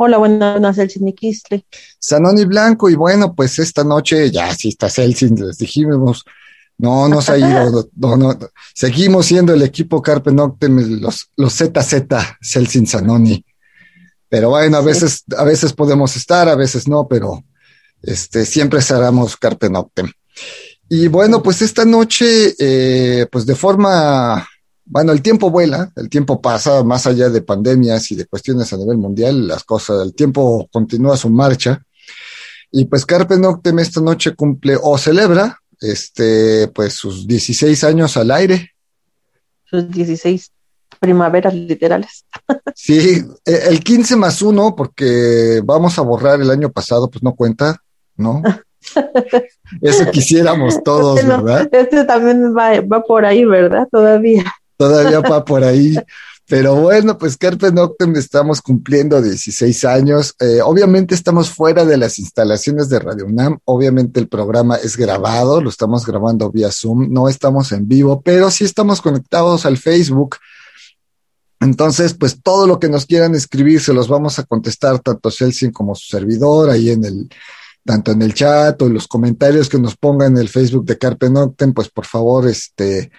Hola, buenas noches, Celsin Niquistle. Sanoni Blanco, y bueno, pues esta noche ya sí está Celsin, les dijimos, no nos ha ido, no, no, seguimos siendo el equipo Carpe Noctem, los, los ZZ, Celsin Sanoni. Pero bueno, a veces, a veces podemos estar, a veces no, pero este, siempre seremos Carpe Noctem. Y bueno, pues esta noche, eh, pues de forma bueno, el tiempo vuela, el tiempo pasa, más allá de pandemias y de cuestiones a nivel mundial, las cosas, el tiempo continúa su marcha. Y pues Carpe Noctem esta noche cumple o celebra, este, pues sus 16 años al aire. Sus 16 primaveras literales. Sí, e, el 15 más uno, porque vamos a borrar el año pasado, pues no cuenta, ¿no? Eso quisiéramos todos, ¿verdad? Este también va, va por ahí, ¿verdad? Todavía todavía va por ahí. Pero bueno, pues Carpe Noctem estamos cumpliendo 16 años. Eh, obviamente estamos fuera de las instalaciones de Radio UNAM. Obviamente el programa es grabado, lo estamos grabando vía Zoom, no estamos en vivo, pero sí estamos conectados al Facebook. Entonces, pues todo lo que nos quieran escribir se los vamos a contestar tanto Celsin como su servidor ahí en el tanto en el chat o en los comentarios que nos pongan en el Facebook de Carpe Noctem, pues por favor, este,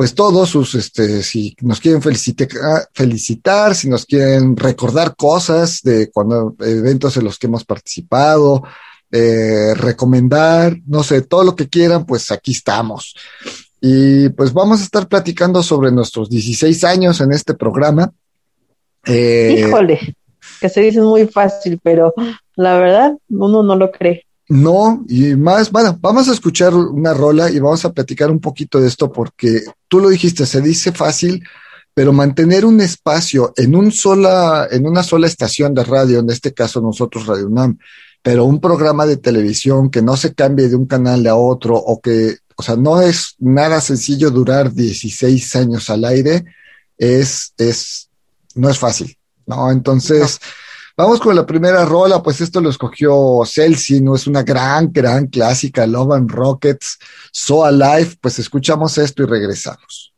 pues todos sus, este, si nos quieren felicitar, felicitar, si nos quieren recordar cosas de cuando eventos en los que hemos participado, eh, recomendar, no sé, todo lo que quieran, pues aquí estamos. Y pues vamos a estar platicando sobre nuestros 16 años en este programa. Eh, Híjole, que se dice muy fácil, pero la verdad uno no lo cree. No, y más, bueno, vamos a escuchar una rola y vamos a platicar un poquito de esto porque tú lo dijiste, se dice fácil, pero mantener un espacio en un sola, en una sola estación de radio, en este caso nosotros Radio UNAM, pero un programa de televisión que no se cambie de un canal a otro o que, o sea, no es nada sencillo durar 16 años al aire, es, es, no es fácil, ¿no? Entonces, Vamos con la primera rola, pues esto lo escogió Celsi, ¿no? Es una gran, gran clásica, Love and Rockets, So Alive, pues escuchamos esto y regresamos.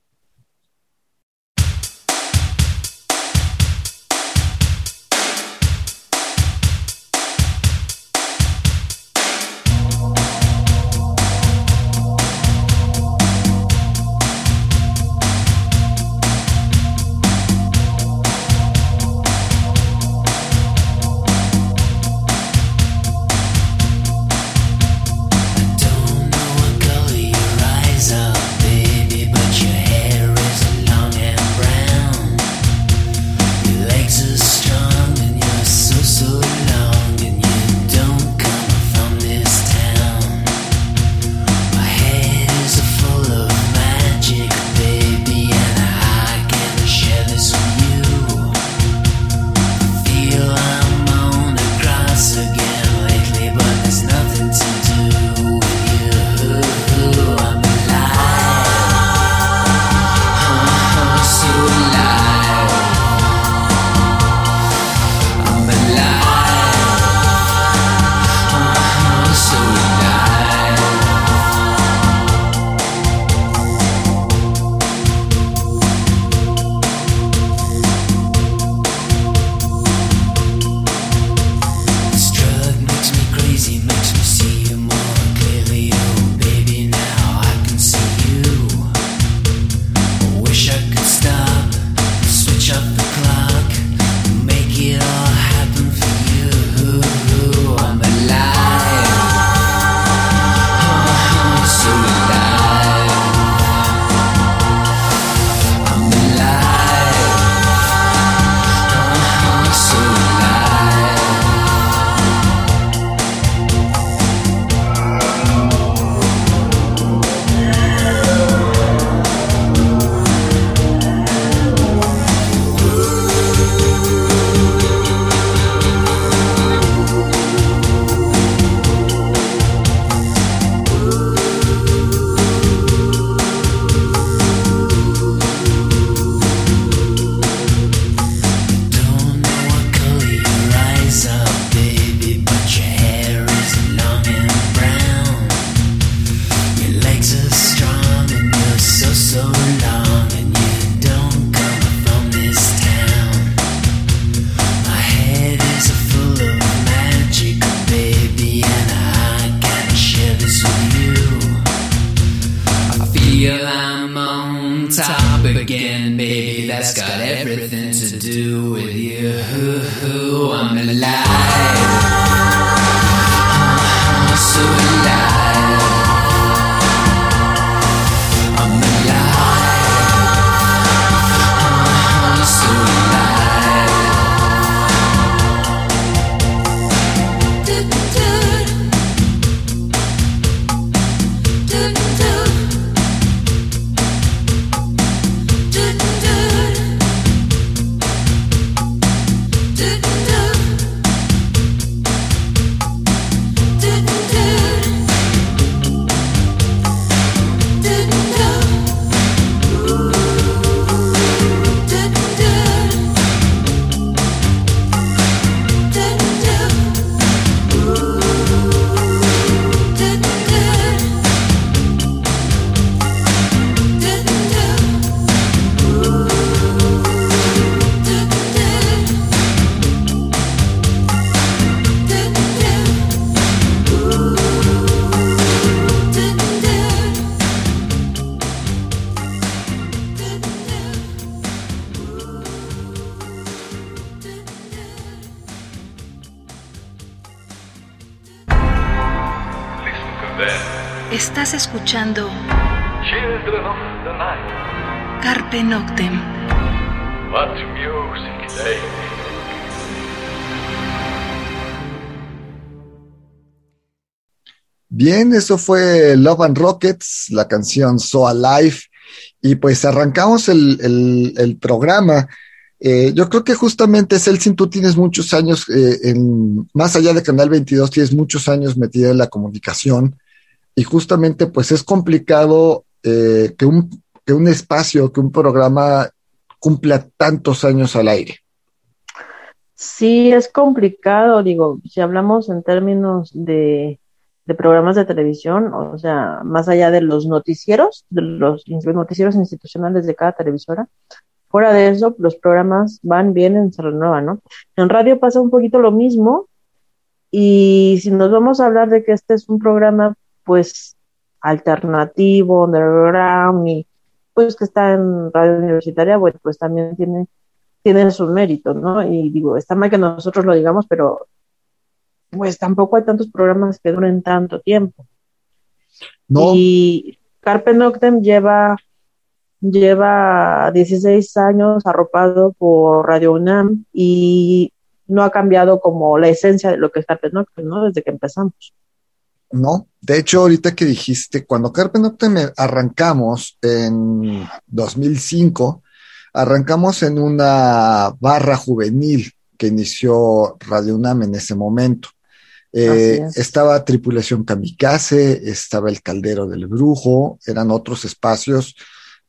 Escuchando Carpe Noctem. Bien, eso fue Love and Rockets, la canción So Alive. Y pues arrancamos el, programa. Eh, yo creo que justamente, Celsin, tú tienes muchos años, eh, en, más allá de Canal 22, tienes muchos años metida en la comunicación y justamente pues es complicado eh, que, un, que un espacio, que un programa cumpla tantos años al aire. Sí, es complicado, digo, si hablamos en términos de, de programas de televisión, o sea, más allá de los noticieros, de los noticieros institucionales de cada televisora, fuera de eso, los programas van, bien, se renuevan, ¿no? En radio pasa un poquito lo mismo, y si nos vamos a hablar de que este es un programa pues alternativo, underground y pues que está en radio universitaria, bueno, pues también tiene, tiene sus méritos, ¿no? Y digo, está mal que nosotros lo digamos, pero pues tampoco hay tantos programas que duren tanto tiempo. No. Y Carpe Noctem lleva, lleva 16 años arropado por Radio UNAM y no ha cambiado como la esencia de lo que es Carpe Noctem, ¿no? Desde que empezamos. No, de hecho, ahorita que dijiste, cuando Carpe Noctem arrancamos en 2005, arrancamos en una barra juvenil que inició Radio UNAM en ese momento. Eh, estaba Tripulación Kamikaze, estaba El Caldero del Brujo, eran otros espacios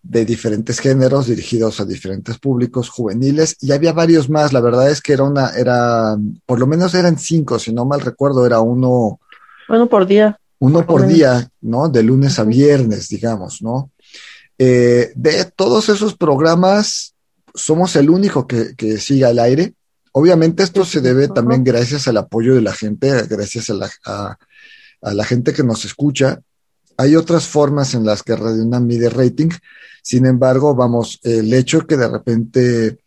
de diferentes géneros dirigidos a diferentes públicos juveniles y había varios más. La verdad es que era una, era, por lo menos eran cinco, si no mal recuerdo, era uno uno por día. Uno por, día, ¿no? De lunes a viernes, digamos, ¿no? Eh, de todos esos programas, somos el único que, que sigue al aire. Obviamente esto se debe también gracias al apoyo de la gente, gracias a la, a, la gente que nos escucha. Hay otras formas en las que Radio UNAM mide rating. Sin embargo, vamos, el hecho que de repente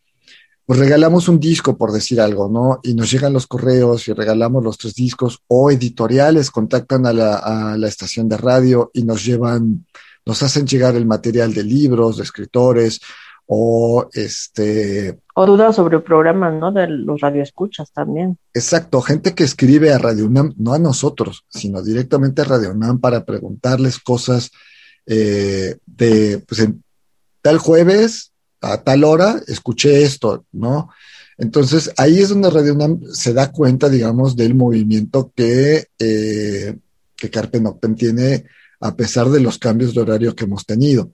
pues regalamos un disco, por decir algo, ¿no? Y nos llegan los correos y regalamos los tres discos, o editoriales contactan a la, estación de radio y nos llevan, nos hacen llegar el material de libros, de escritores, o este... O dudas sobre programas, ¿no? De los radioescuchas también. Exacto, gente que escribe a Radio UNAM, no a nosotros, sino directamente a Radio UNAM para preguntarles cosas eh, de, pues en tal jueves a tal hora escuché esto, ¿no? Entonces ahí es donde Radio UNAM se da cuenta, digamos, del movimiento que, eh, que Carpe Noctem tiene a pesar de los cambios de horario que hemos tenido.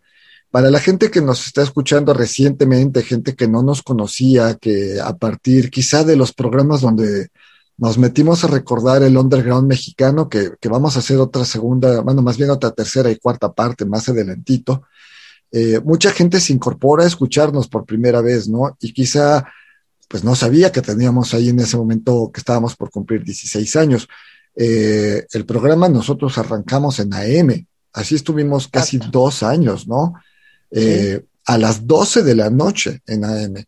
Para la gente que nos está escuchando recientemente, gente que no nos conocía, que a partir quizá de los programas donde nos metimos a recordar el underground mexicano, que, que vamos a hacer otra segunda, bueno, más bien otra tercera y cuarta parte más adelantito, eh, mucha gente se incorpora a escucharnos por primera vez, ¿no? Y quizá, pues no sabía que teníamos ahí en ese momento que estábamos por cumplir 16 años. Eh, el programa nosotros arrancamos en AM, así estuvimos casi dos años, ¿no? Eh, a las 12 de la noche en AM.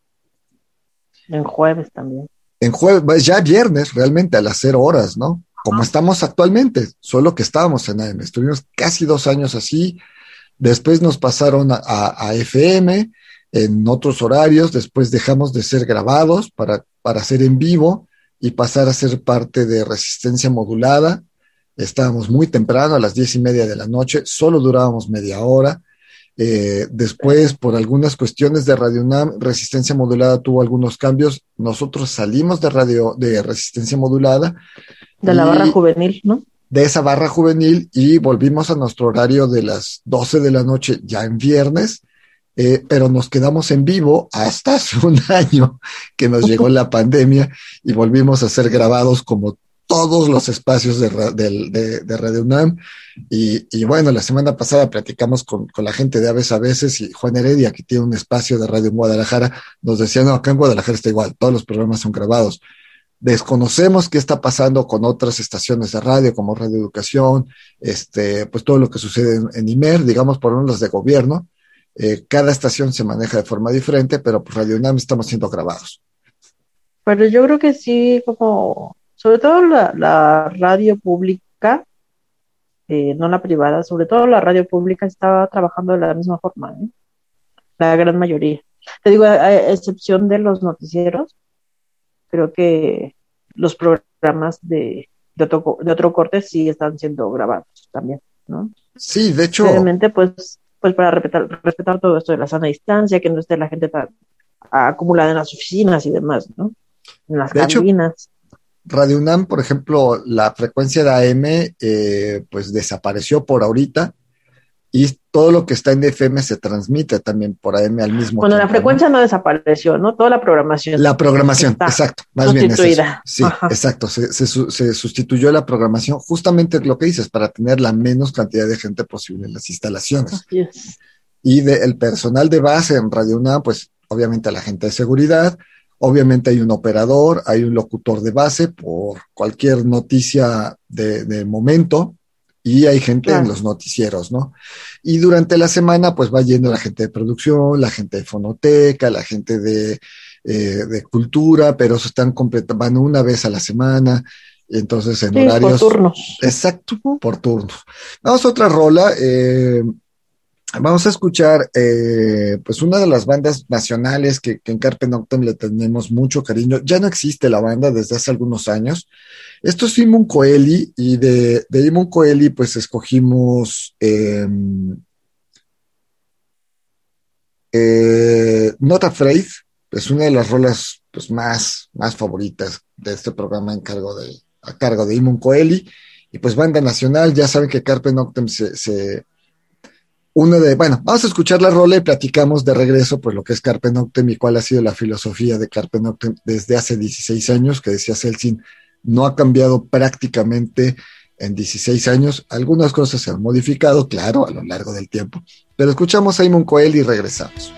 En jueves también. En jueves, ya viernes, realmente a las 0 horas, ¿no? Como estamos actualmente, solo que estábamos en AM. Estuvimos casi dos años así. Después nos pasaron a, a FM en otros horarios. Después dejamos de ser grabados para, para ser en vivo y pasar a ser parte de resistencia modulada. Estábamos muy temprano, a las diez y media de la noche, solo durábamos media hora. Eh, después, por algunas cuestiones de Radio UNAM, Resistencia Modulada tuvo algunos cambios. Nosotros salimos de radio de Resistencia Modulada. De la barra juvenil, ¿no? De esa barra juvenil y volvimos a nuestro horario de las 12 de la noche ya en viernes. Eh, pero nos quedamos en vivo hasta hace un año que nos llegó la pandemia y volvimos a ser grabados como todos los espacios de, de, Radio UNAM. Y, bueno, la semana pasada platicamos con, la gente de Aves a veces y Juan Heredia, que tiene un espacio de radio en Guadalajara, nos decía, no, acá en Guadalajara está igual, todos los programas son grabados. Desconocemos qué está pasando con otras estaciones de radio, como Radio Educación, este, pues todo lo que sucede en, en IMER, digamos, por los de gobierno. Eh, cada estación se maneja de forma diferente, pero por Radio UNAM estamos siendo grabados. Pero yo creo que sí, como sobre todo la, radio pública, eh, no la privada, sobre todo la radio pública estaba trabajando de la misma forma, ¿eh? la gran mayoría. Te digo, a, excepción de los noticieros, creo que los programas de, de, otro, de otro corte sí están siendo grabados también, ¿no? Sí, de hecho. Obviamente, pues, pues para respetar, respetar todo esto de la sana distancia, que no esté la gente tan acumulada en las oficinas y demás, ¿no? En las cabinas. Radio UNAM, por ejemplo, la frecuencia de AM, eh, pues desapareció por ahorita y todo lo que está en FM se transmite también por AM al mismo tiempo. Bueno, la frecuencia ¿no? desapareció, ¿no? Toda la programación. La programación, exacto, más bien es Sí, exacto, se, se, sustituyó la programación justamente lo que dices, para tener la menos cantidad de gente posible en las instalaciones. Y del personal de base en Radio UNAM, pues obviamente la gente de seguridad, Obviamente hay un operador, hay un locutor de base por cualquier noticia de, momento y hay gente en los noticieros, ¿no? Y durante la semana pues va yendo la gente de producción, la gente de fonoteca, la gente de, eh, cultura, pero eso están van una vez a la semana, entonces en horarios... Por turnos. Exacto, por turnos. Vamos a otra rola. Eh, Vamos a escuchar eh, pues una de las bandas nacionales que, en Carpe Noctem le tenemos mucho cariño. Ya no existe la banda desde hace algunos años. Esto es Imon Coeli y de, de Imon Coeli pues escogimos em, eh, Not Afraid. Es una de las rolas pues más, más favoritas de este programa en cargo de, a cargo de Imon Coeli. Y pues banda nacional, ya saben que Carpe Noctem se uno de, bueno, vamos a escuchar la rola y platicamos de regreso por lo que es Carpe Noctem y cuál ha sido la filosofía de Carpe Noctem desde hace 16 años, que decía Celsin, no ha cambiado prácticamente en 16 años. Algunas cosas se han modificado, claro, a lo largo del tiempo. Pero escuchamos a Simon Coel y regresamos.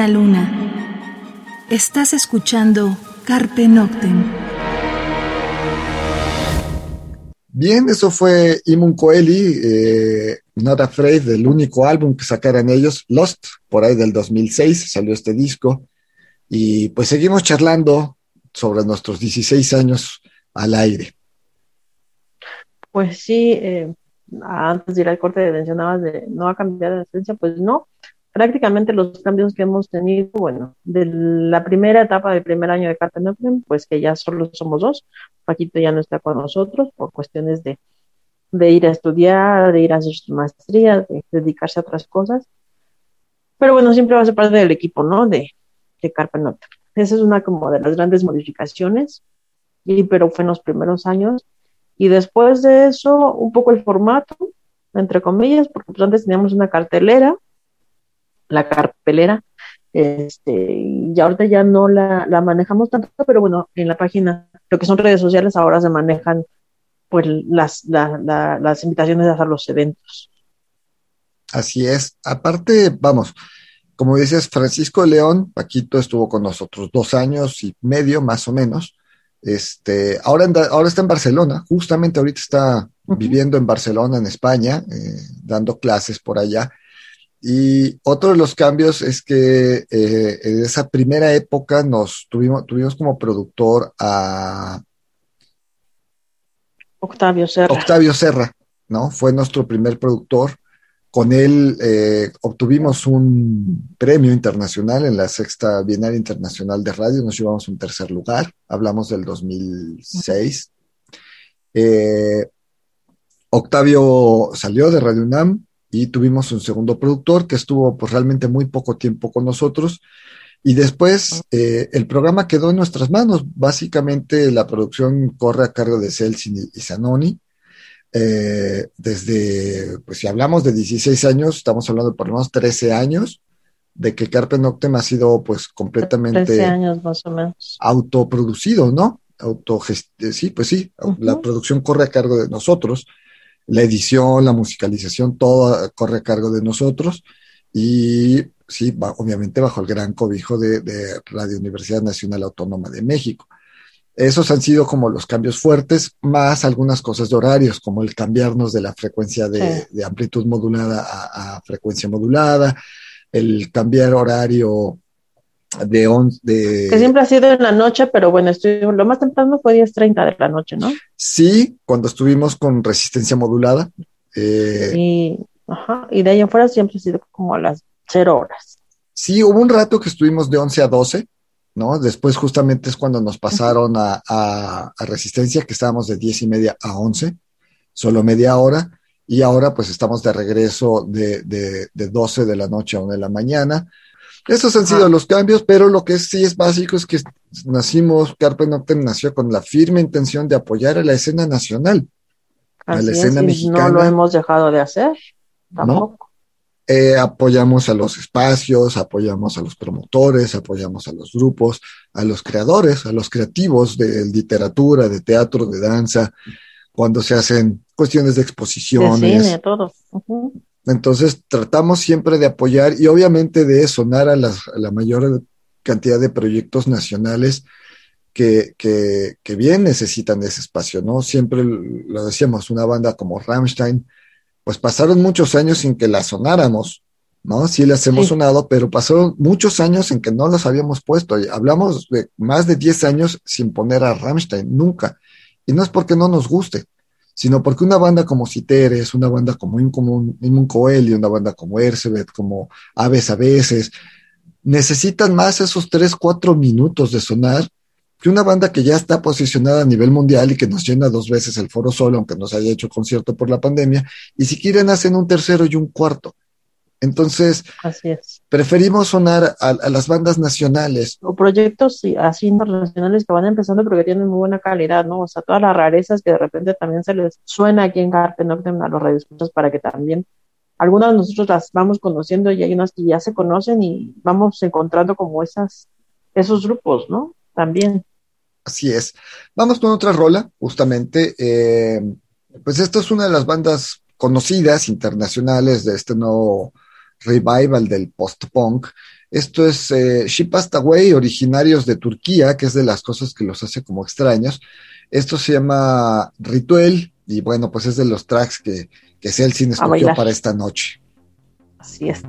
Buena luna. Estás escuchando Carpe Noctem. Bien, eso fue Imun Coeli, eh, Not Afraid, del único álbum que sacaron ellos, Lost, por ahí del 2006 salió este disco. Y pues seguimos charlando sobre nuestros 16 años al aire. Pues sí, eh, antes de ir al corte mencionabas de no va a cambiar la esencia, pues no. Prácticamente los cambios que hemos tenido, bueno, de la primera etapa del primer año de Carta pues que ya solo somos dos. Paquito ya no está con nosotros por cuestiones de, de ir a estudiar, de ir a hacer su maestría, de dedicarse a otras cosas. Pero bueno, siempre va a ser parte del equipo, ¿no? De, de Carpe Esa es una como de las grandes modificaciones, y, pero fue en los primeros años. Y después de eso, un poco el formato, entre comillas, porque pues antes teníamos una cartelera, la carpelera, este, y ahorita ya no la, la, manejamos tanto, pero bueno, en la página, lo que son redes sociales ahora se manejan pues las, las invitaciones a los eventos. Así es. Aparte, vamos, como dices, Francisco León, Paquito estuvo con nosotros dos años y medio, más o menos. Este, ahora, ahora está en Barcelona, justamente ahorita está viviendo en Barcelona, en España, eh, dando clases por allá. Y otro de los cambios es que eh, en esa primera época nos tuvimos, tuvimos como productor a Octavio Serra. Octavio Serra, ¿no? Fue nuestro primer productor. Con él eh, obtuvimos un premio internacional en la sexta Bienal Internacional de Radio, nos llevamos un tercer lugar, hablamos del 2006. Eh, Octavio salió de Radio UNAM y tuvimos un segundo productor que estuvo pues realmente muy poco tiempo con nosotros. Y después eh, el programa quedó en nuestras manos. Básicamente la producción corre a cargo de Celsin y Zanoni. Eh, desde, pues si hablamos de 16 años, estamos hablando de por lo menos 13 años, de que Carpe Noctem ha sido pues completamente 13 años más o menos. autoproducido, ¿no? Auto sí, pues sí, la producción corre a cargo de nosotros, la edición, la musicalización, todo corre a cargo de nosotros y sí, obviamente bajo el gran cobijo de, de Radio Universidad Nacional Autónoma de México. Esos han sido como los cambios fuertes, más algunas cosas de horarios, como el cambiarnos de la frecuencia de, amplitud modulada a, frecuencia modulada, el cambiar horario de, on, de... Que siempre ha sido en la noche, pero bueno, lo más temprano fue 10.30 de la noche, ¿no? Sí, cuando estuvimos con resistencia modulada. Eh, y, ajá, y de ahí en fuera siempre ha sido como a las 0 horas. Sí, hubo un rato que estuvimos de 11 a 12, ¿no? Después justamente es cuando nos pasaron a, Resistencia, que estábamos de diez y media a once, solo media hora, y ahora pues estamos de regreso de, de, de 12 de la noche a 1 de la mañana. Esos han sido los cambios, pero lo que sí es básico es que nacimos, Carpe Noctem nació con la firme intención de apoyar a la escena nacional, a la escena mexicana. No lo hemos dejado de hacer, tampoco. Eh, apoyamos a los espacios, apoyamos a los promotores, apoyamos a los grupos, a los creadores, a los creativos de literatura, de teatro, de danza, cuando se hacen cuestiones de exposiciones. De cine, todo. Entonces tratamos siempre de apoyar y obviamente de sonar a, la mayor cantidad de proyectos nacionales que, que, que, bien necesitan ese espacio, ¿no? Siempre lo decíamos, una banda como Rammstein, pues pasaron muchos años sin que la sonáramos, ¿no? Sí las hemos sonado, pero pasaron muchos años en que no las habíamos puesto. hablamos de más de 10 años sin poner a Rammstein, nunca. Y no es porque no nos guste, sino porque una banda como Citeres, una banda como Inmun Coeli, una banda como Ercebet, como Aves a veces, necesitan más esos 3, 4 minutos de sonar que una banda que ya está posicionada a nivel mundial y que nos llena dos veces el foro solo, aunque nos haya hecho concierto por la pandemia, y si quieren hacen un tercero y un cuarto. Entonces, así es. Preferimos sonar a, las bandas nacionales. O proyectos así internacionales que van empezando pero que tienen muy buena calidad, ¿no? O sea, todas las rarezas que de repente también se les suena aquí en Carpe Noctem a los radioescuchas para que también algunas de nosotros las vamos conociendo y hay unas que ya se conocen y vamos encontrando como esas, esos grupos, ¿no? También. Así es. Vamos con otra rola, justamente. Eh, pues esta es una de las bandas conocidas internacionales de este nuevo revival del post-punk. Esto es eh, She Passed Away, originarios de Turquía, que es de las cosas que los hace como extraños. Esto se llama Rituel y bueno, pues es de los tracks que, que Celsin escogió para esta noche. Así es.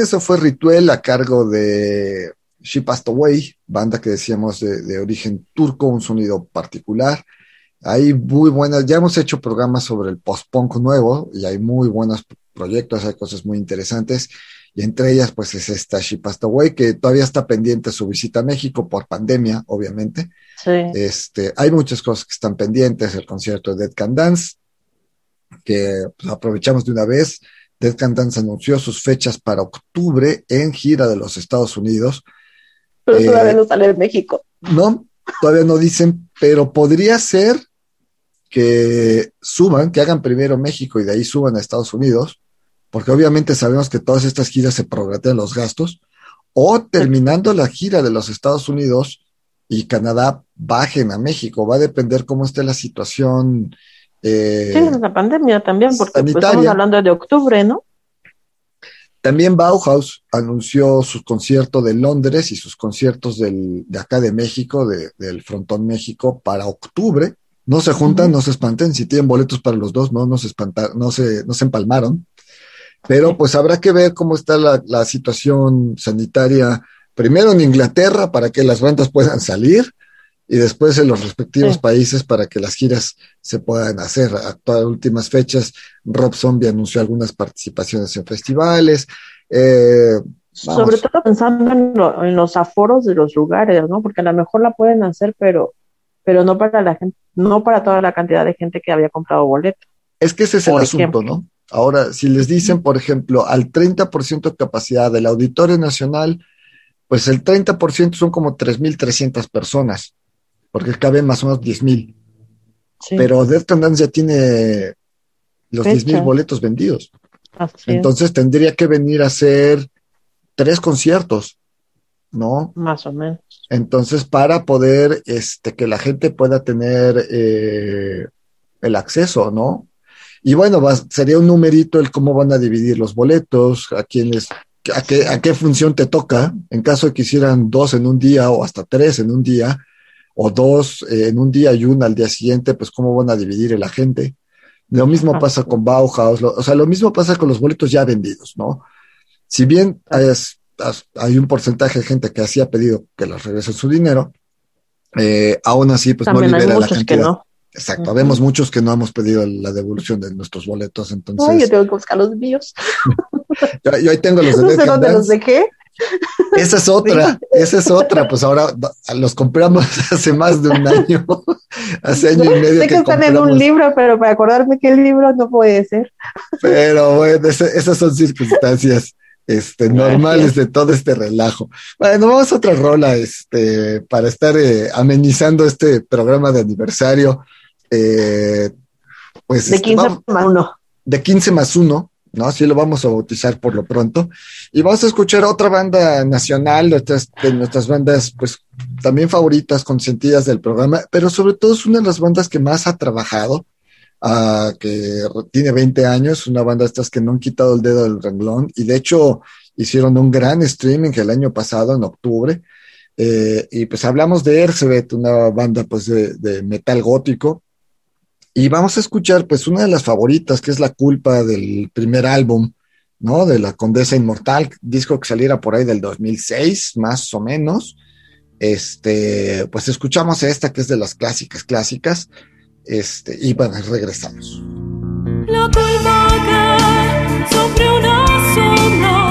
Eso fue Rituel a cargo de She Passed Away, banda que decíamos de, de origen turco, un sonido particular. Hay muy buenas, ya hemos hecho programas sobre el post-punk nuevo y hay muy buenos proyectos, hay cosas muy interesantes. Y entre ellas, pues es esta She Passed Away, que todavía está pendiente su visita a México por pandemia, obviamente. Sí. Este, hay muchas cosas que están pendientes, el concierto de Dead Can Dance, que pues, aprovechamos de una vez. Dead Can Dance anunció sus fechas para octubre en gira de los Estados Unidos. Pero Eh, todavía no sale de México. No, todavía no dicen, pero podría ser que suban, que hagan primero México y de ahí suban a Estados Unidos, porque obviamente sabemos que todas estas giras se prorratean los gastos, o terminando la gira de los Estados Unidos y Canadá bajen a México. Va a depender cómo esté la situación. Eh, Sí, la pandemia también, porque pues, estamos hablando de octubre, ¿no? También Bauhaus anunció su concierto de Londres y sus conciertos del- de acá de México, de- del Frontón México, para octubre. No se juntan, no se espanten. Si tienen boletos para los dos, no, no se espanta- no se, no se empalmaron. Pero pues habrá que ver cómo está la, la situación sanitaria, primero en Inglaterra para que las bandas puedan salir y después en los respectivos Sí. países para que las giras se puedan hacer. A todas últimas fechas, Rob Zombie anunció algunas participaciones en festivales. Eh. Sobre todo pensando en, lo- en los aforos de los lugares, ¿no? Porque a lo mejor la pueden hacer, pero, pero no para la gente, no para toda la cantidad de gente que había comprado boleto. Es que ese es el asunto. ¿no? Ahora, si les dicen, por ejemplo, al 30% de capacidad del Auditorio Nacional, pues el 30% son como 3.300 personas, porque caben más o menos 10.000. Sí, Pero Death ya tiene los Fecha. 10.000 boletos vendidos. así es, Entonces tendría que venir a hacer tres conciertos, ¿no? más o menos. Entonces, para poder este, que la gente pueda tener eh, el acceso, ¿no? Y bueno, va- sería un numerito el cómo van a dividir los boletos, a quiénes, a qué, a qué función te toca, en caso de que hicieran dos en un día o hasta tres en un día, o dos eh, en un día y una al día siguiente, pues cómo van a dividir el agente. Lo mismo pasa con Bauhaus, lo- o sea, lo mismo pasa con los boletos ya vendidos, ¿no? Si bien as- hay un porcentaje de gente que así ha pedido que les regresen su dinero, eh, aún así, pues También no hay libera la muchos que cantidad. no. Exacto, Ujú. vemos muchos que no hemos pedido la devolución de nuestros boletos, entonces Ay, yo tengo que buscar los míos. yo, yo ahí tengo los de No sé dónde los dejé. Esa es otra, esa es otra, pues ahora los compramos hace más de un año, hace año y medio Sé que que están en compramos, un libro, pero para acordarme que el libro no puede ser. pero bueno, esas son circunstancias este, normales de todo este relajo. Bueno, vamos a otra rola este, para estar eh, amenizando este programa de aniversario. Eh, pues De este, 15 vamos- más uno. de 15 más 1, ¿no? Así lo vamos a bautizar por lo pronto. Y vamos a escuchar otra banda nacional, nuestras, de nuestras bandas, pues también favoritas, consentidas del programa, pero sobre todo es una de las bandas que más ha trabajado, ah, que tiene 20 años, una banda de estas que no han quitado el dedo del renglón, y de hecho hicieron un gran streaming el año pasado, en octubre. Eh, y pues hablamos de Ercebet, una banda pues de metal gótico, y vamos a escuchar, pues, una de las favoritas, que es La Culpa del primer álbum, ¿no? De La Condesa Inmortal, disco que saliera por ahí del 2006, más o menos. Este, pues escuchamos esta, que es de las clásicas, clásicas. Este, y bueno, regresamos. La sobre una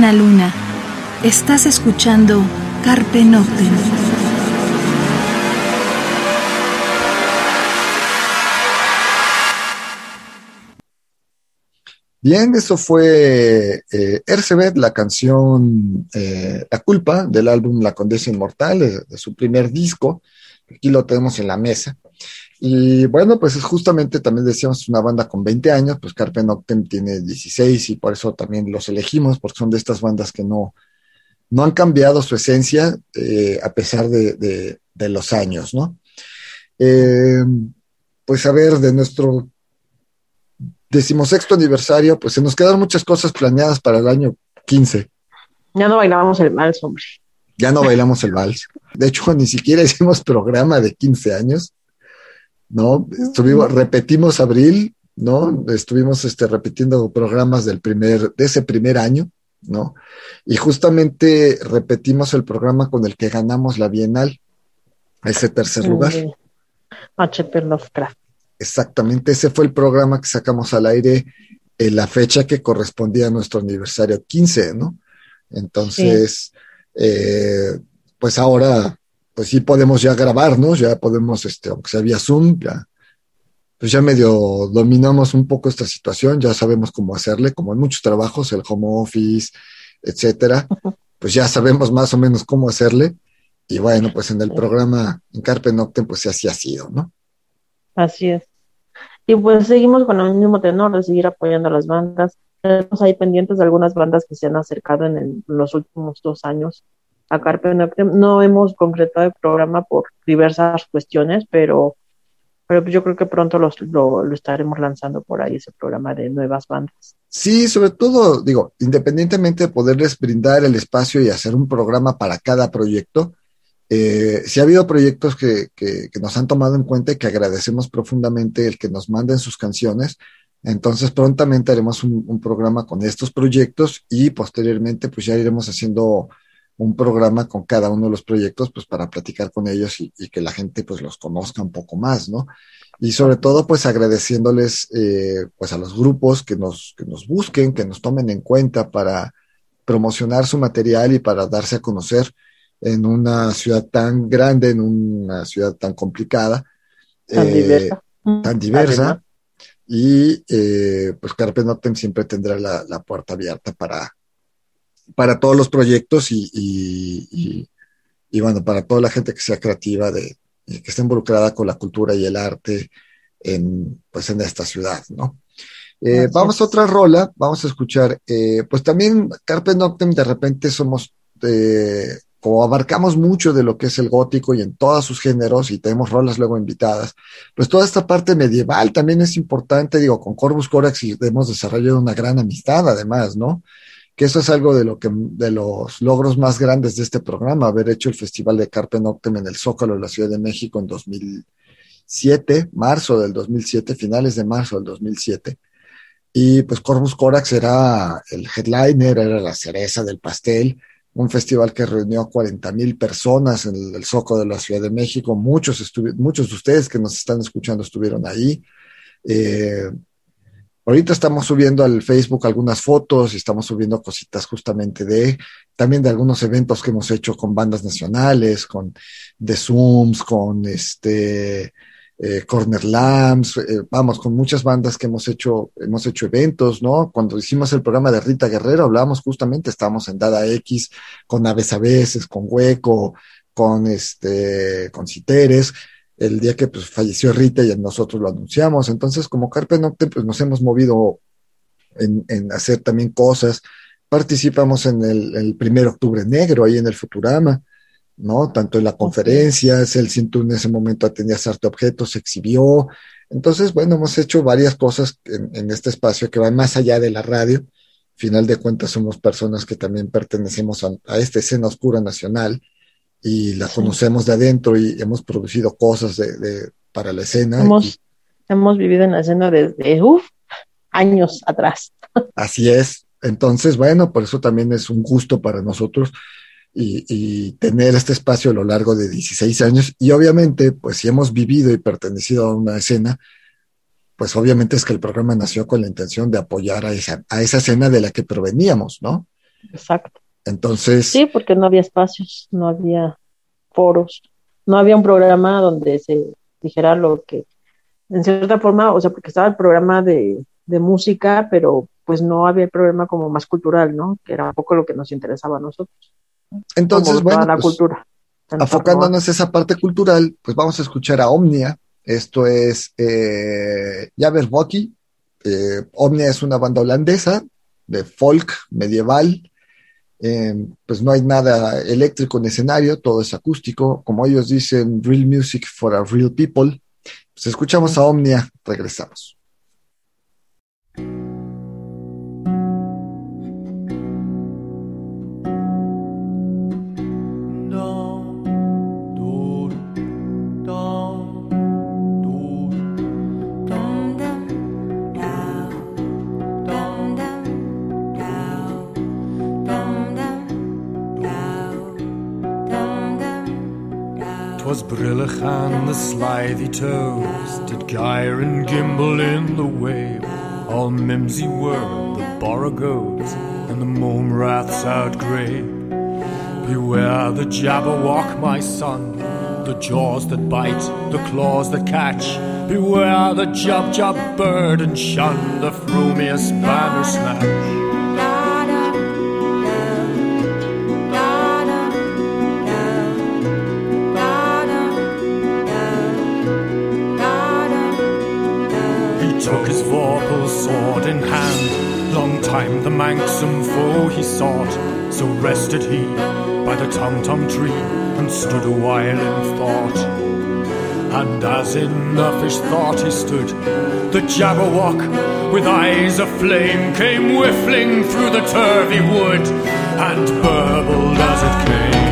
Luna. Estás escuchando Carpe Noctem. Bien, eso fue eh, Ercebet, la canción eh, La culpa del álbum La Condesa Inmortal, de, de su primer disco. Aquí lo tenemos en la mesa. Y bueno, pues es justamente también decíamos una banda con 20 años, pues Carpe Noctem tiene 16 y por eso también los elegimos, porque son de estas bandas que no, no han cambiado su esencia eh, a pesar de, de- de los años, ¿no? Eh, pues a ver, de nuestro decimosexto aniversario, pues se nos quedaron muchas cosas planeadas para el año 15. Ya no bailábamos el vals, hombre. Ya no bailamos el vals. De hecho, ni siquiera hicimos programa de 15 años, ¿no? Estuvimos, repetimos abril, ¿no? Estuvimos este, repitiendo programas del primer, de ese primer año, ¿no? Y justamente repetimos el programa con el que ganamos la Bienal, ese tercer lugar. H.P. Lovecraft. Exactamente, ese fue el programa que sacamos al aire en la fecha que correspondía a nuestro aniversario 15, ¿no? Entonces, eh, pues ahora, pues sí podemos ya grabarnos, ya podemos, este, aunque sea vía Zoom, ya, pues ya medio dominamos un poco esta situación, ya sabemos cómo hacerle, como en muchos trabajos, el home office, etcétera, pues ya sabemos más o menos cómo hacerle. Y bueno, pues en el programa en Carpe Noctem, pues así ha sido, ¿no? Así es. Y pues seguimos con el mismo tenor de seguir apoyando a las bandas. Tenemos ahí pendientes de algunas bandas que se han acercado en, el- en los últimos dos años a. No hemos concretado el programa por diversas cuestiones, pero, pero pues yo creo que pronto los- lo, estaremos lanzando por ahí, ese programa de nuevas bandas. Sí, sobre todo, digo, independientemente de poderles brindar el espacio y hacer un programa para cada proyecto, eh, sí ha habido proyectos que, que, que nos han tomado en cuenta y que agradecemos profundamente el que nos manden sus canciones. Entonces, prontamente haremos un, un programa con estos proyectos y posteriormente, pues ya iremos haciendo un programa con cada uno de los proyectos, pues para platicar con ellos y, y que la gente pues los conozca un poco más, ¿no? Y sobre todo, pues agradeciéndoles eh, pues a los grupos que nos, que nos busquen, que nos tomen en cuenta para promocionar su material y para darse a conocer en una ciudad tan grande, en una ciudad tan complicada, Tan eh, diversa. tan diversa. Y eh, pues Carpe Noctem siempre tendrá la, la puerta abierta para, para todos los proyectos y, y, y- y, bueno, para toda la gente que sea creativa, de, que esté involucrada con la cultura y el arte en, pues en esta ciudad, ¿no? Eh, vamos a otra rola, vamos a escuchar, eh, pues también Carpe Noctem de repente somos, eh, como abarcamos mucho de lo que es el gótico y en todos sus géneros y tenemos rolas luego invitadas, pues toda esta parte medieval también es importante, digo, con Corvus Corax hemos desarrollado una gran amistad además, ¿no? Que eso es algo de lo que, de los logros más grandes de este programa, haber hecho el Festival de Carpe Noctem en el Zócalo de la Ciudad de México en 2007, marzo del 2007, finales de marzo del 2007. Y pues Corvus Corax era el headliner, era la cereza del pastel, un festival que reunió a 40 mil personas en el, Zócalo de la Ciudad de México. Muchos, muchos de ustedes que nos están escuchando estuvieron ahí. Eh, ahorita estamos subiendo al Facebook algunas fotos y estamos subiendo cositas justamente de, también de algunos eventos que hemos hecho con bandas nacionales, con The Zooms, con este eh, Corner Lambs, eh, vamos, con muchas bandas que hemos hecho, hemos hecho eventos, ¿no? Cuando hicimos el programa de Rita Guerrero, hablábamos justamente, estábamos en Dada X, con Aves a veces, con Hueco, con este, con Citeres, el día que pues, falleció Rita y nosotros lo anunciamos. Entonces, como Carpe Noctem, pues nos hemos movido en, en hacer también cosas. Participamos en el, el primer octubre negro ahí en el Futurama. ¿no? Tanto en la conferencia, el cinturón en ese momento atendía arte objetos, se exhibió. Entonces, bueno, hemos hecho varias cosas en, en, este espacio que van más allá de la radio. Final de cuentas, somos personas que también pertenecemos a, a esta escena oscura nacional y la sí. conocemos de adentro y hemos producido cosas de, de para la escena. Hemos, y, hemos vivido en la escena desde uf, años atrás. Así es. Entonces, bueno, por eso también es un gusto para nosotros y, y, tener este espacio a lo largo de 16 años. Y obviamente, pues si hemos vivido y pertenecido a una escena, pues obviamente es que el programa nació con la intención de apoyar a esa, a esa escena de la que proveníamos, ¿no? exacto. Entonces, Sí, porque no había espacios, no había foros, no había un programa donde se dijera lo que, en cierta forma, o sea, porque estaba el programa de, de música, pero pues no había el programa como más cultural, ¿no? Que era un poco lo que nos interesaba a nosotros, entonces como bueno, toda la pues, cultura. A- afocándonos a esa parte cultural, pues vamos a escuchar a Omnia. Esto es eh, Jabberwocky. Eh, Omnia es una banda holandesa de folk medieval. Eh, pues no hay nada eléctrico en escenario, todo es acústico. Como ellos dicen, real music for a real people. Pues escuchamos a Omnia, regresamos. On the slithy toes, did gyre and gimble in the wave. All mimsy were the borogoves, and the mome raths outgrabe. Beware the jabberwock, my son, the jaws that bite, the claws that catch. Beware the jub bird, and shun the frumious banner snatch. Time the manxome foe he sought. So rested he by the tom tom tree and stood a while in thought. And as in uffish thought he stood, the Jabberwock, with eyes aflame, came whiffling through the turvy wood and burbled as it came.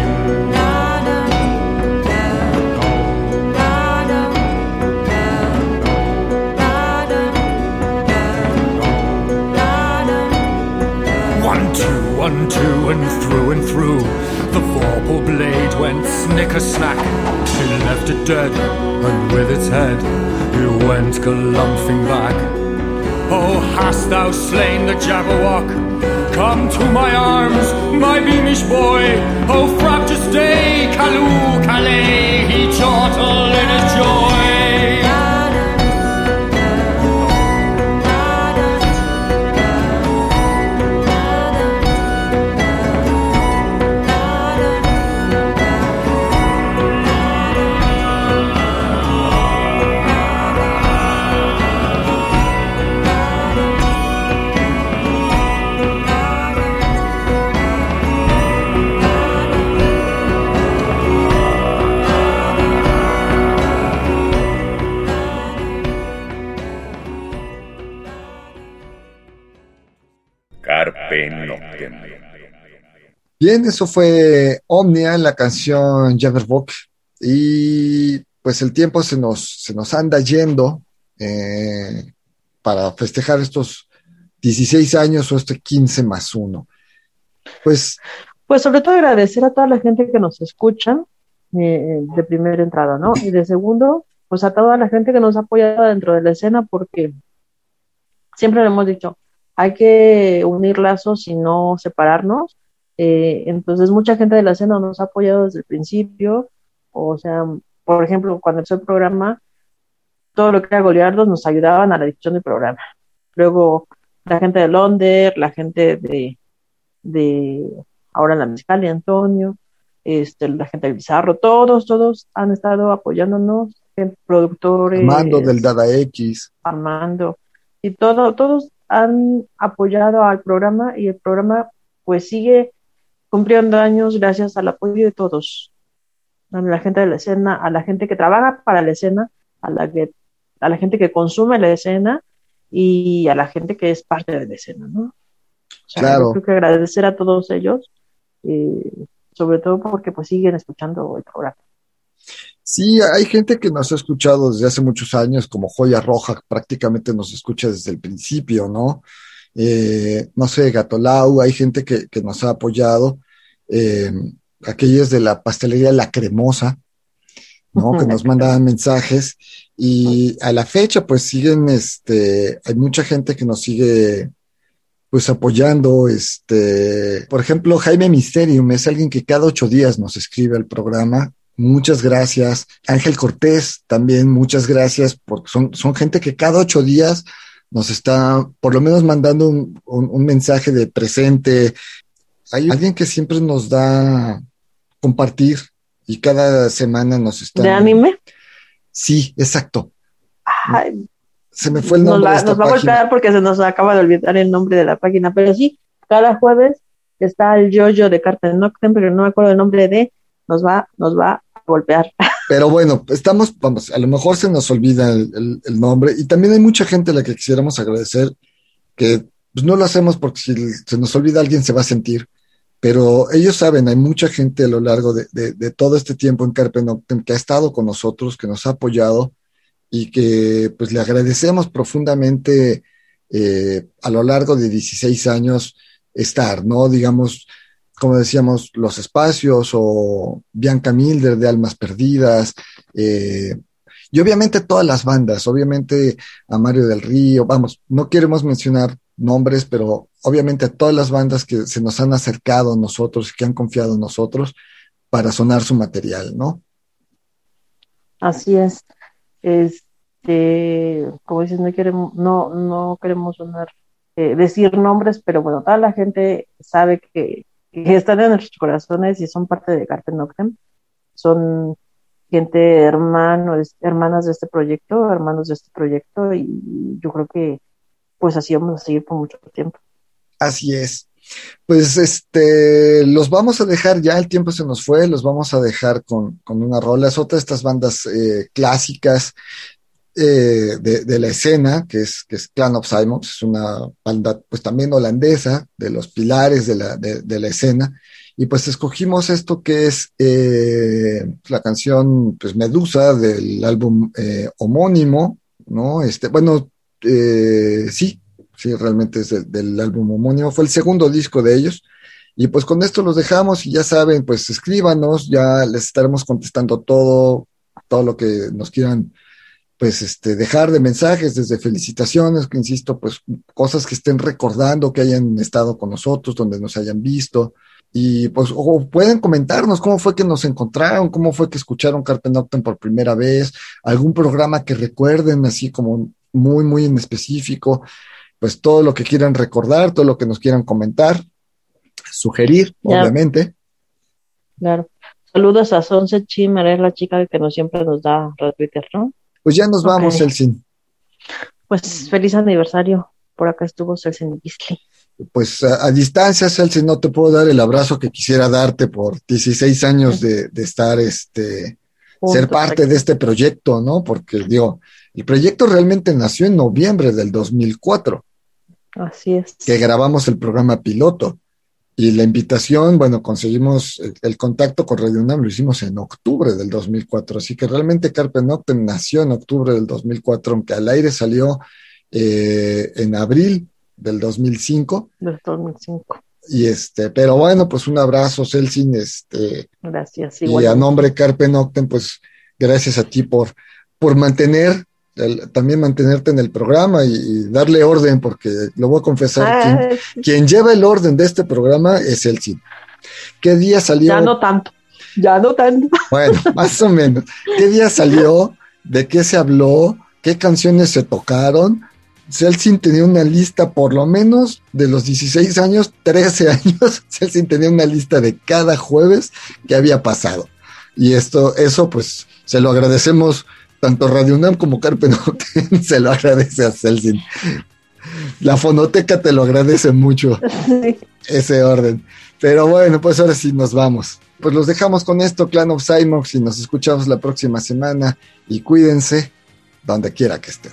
Two, and through and through. The vorpal blade went snicker snack. He left it dead, and with its head, he went galumphing back. Oh, hast thou slain the Jabberwock? Come to my arms, my beamish boy. Oh, frabjous day, Calloo, Calais, he chortled in his joy. Bien, eso fue Omnia, la canción Jabberwock. Y pues el tiempo se nos, se nos anda yendo eh, para festejar estos 16 años o este 15 más 1. Pues Pues sobre todo agradecer a toda la gente que nos escucha eh, de primera entrada, ¿no? Y de segundo, pues a toda la gente que nos ha apoyado dentro de la escena porque siempre lo hemos dicho, hay que unir lazos y no separarnos. Eh, entonces mucha gente de la escena nos ha apoyado desde el principio, o sea, por ejemplo, cuando empezó el programa, todo lo que era Goliardos nos ayudaban a la difusión del programa. Luego la gente de Londres, la gente de, de ahora en la musical y Antonio, este, la gente de Bizarro, todos, todos han estado apoyándonos, productores, Armando del Dada X. Armando, y todo, todos han apoyado al programa y el programa pues sigue cumpliendo años gracias al apoyo de todos, a la gente de la escena, a la gente que trabaja para la escena, a la que, a la gente que consume la escena y a la gente que es parte de la escena, ¿no? O sea, Claro. creo que agradecer a todos ellos, eh, sobre todo porque pues siguen escuchando el programa. Sí, hay gente que nos ha escuchado desde hace muchos años, como Joya Roja, prácticamente nos escucha desde el principio, ¿no? Eh, no sé, Gatolau, hay gente que, que nos ha apoyado, eh, aquellos de la pastelería La Cremosa, ¿no? Que nos mandaban mensajes y a la fecha pues siguen, este, hay mucha gente que nos sigue pues apoyando, este, por ejemplo, Jaime Misterium es alguien que cada ocho días nos escribe al programa. Muchas gracias. Ángel Cortés, también muchas gracias, porque son, son gente que cada ocho días nos está por lo menos mandando un, un- un mensaje de presente. Hay alguien que siempre nos da compartir y cada semana nos está. ¿De anime? Sí, exacto. Ay, Se me fue el nos nombre va, de esta nos va a golpear porque se nos acaba de olvidar el nombre de la página, pero sí, cada jueves está el yoyo de Carta Noctem, pero no me acuerdo el nombre de, nos va, nos va a golpear. Pero bueno, estamos, vamos, a lo mejor se nos olvida el, nombre y también hay mucha gente a la que quisiéramos agradecer que pues, no lo hacemos porque si se nos olvida alguien se va a sentir, pero ellos saben, hay mucha gente a lo largo de, todo este tiempo en Carpe Noctem que ha estado con nosotros, que nos ha apoyado y que pues le agradecemos profundamente eh, a lo largo de 16 años estar, ¿no? Digamos, como decíamos, los espacios o Bianca Milder de Almas Perdidas, eh, y obviamente todas las bandas, obviamente a Mario del Río, vamos, no queremos mencionar nombres, pero obviamente a todas las bandas que se nos han acercado a nosotros, que han confiado en nosotros para sonar su material, ¿no? Así es. Este, como dices, no queremos, no, no queremos sonar, eh, decir nombres, pero bueno, toda la gente sabe que, que están en nuestros corazones y son parte de Carpe Noctem. Son gente hermano, hermanas de este proyecto, hermanos de este proyecto, y yo creo que pues así vamos a seguir por mucho tiempo. Así es. Pues este, los vamos a dejar, ya el tiempo se nos fue, los vamos a dejar con, con una rola. Es otra estas bandas eh, clásicas de, la escena, que es, que es Clan of Simons, es una banda pues también holandesa, de los pilares de la, de, la escena. Y pues escogimos esto que es eh, la canción pues Medusa del álbum eh, homónimo, ¿no? Este, bueno, eh, sí, sí, realmente es del álbum homónimo, fue el segundo disco de ellos. Y pues con esto los dejamos y ya saben, pues escríbanos, ya les estaremos contestando todo, todo lo que nos quieran, pues este, dejar de mensajes, desde felicitaciones, que insisto, pues cosas que estén recordando, que hayan estado con nosotros, donde nos hayan visto. Y pues o pueden comentarnos cómo fue que nos encontraron, cómo fue que escucharon Carpe Noctem por primera vez, algún programa que recuerden así como muy, muy en específico, pues todo lo que quieran recordar, todo lo que nos quieran comentar, sugerir, obviamente. Claro. Saludos a Sonse Chimer, es la chica que nos siempre nos da retweeter, ¿no? Pues ya nos vamos, Ok. Elsin. Pues feliz aniversario. Por acá estuvo Celsin Gisli. Pues a, a distancia, Elsin, no te puedo dar el abrazo que quisiera darte por 16 años de, de estar, este, ser parte de este proyecto, ¿no? Porque, digo, el proyecto realmente nació en noviembre del 2004. Así es. que grabamos el programa piloto. Y la invitación, bueno, conseguimos el, el contacto con Radio UNAM, lo hicimos en octubre del 2004. Así que realmente Carpe Noctem nació en octubre del 2004, aunque al aire salió eh, en abril del 2005. Del 2005. Y este, pero bueno, pues un abrazo, Celsin, este, Gracias. y a nombre de Carpe Noctem, pues gracias a ti por, por mantener, el- también mantenerte en el programa y, y darle orden, porque lo voy a confesar, quien, Ah, quien lleva el orden de este programa es el cine. ¿Qué día salió? ya no tanto. Ya no tanto. Bueno, más o menos. ¿Qué día salió? ¿De qué se habló? ¿Qué canciones se tocaron? Celsin tenía una lista, por lo menos de los 16 años, 13 años, Celsin tenía una lista de cada jueves que había pasado. Y esto, eso, pues, se lo agradecemos tanto Radio UNAM como Carpe Noctem, se lo agradece a Celsin. La fonoteca te lo agradece mucho Sí. ese orden. Pero bueno, pues ahora sí nos vamos. Pues los dejamos con esto, Clan of Cymox, y nos escuchamos la próxima semana. Y cuídense donde quiera que estén.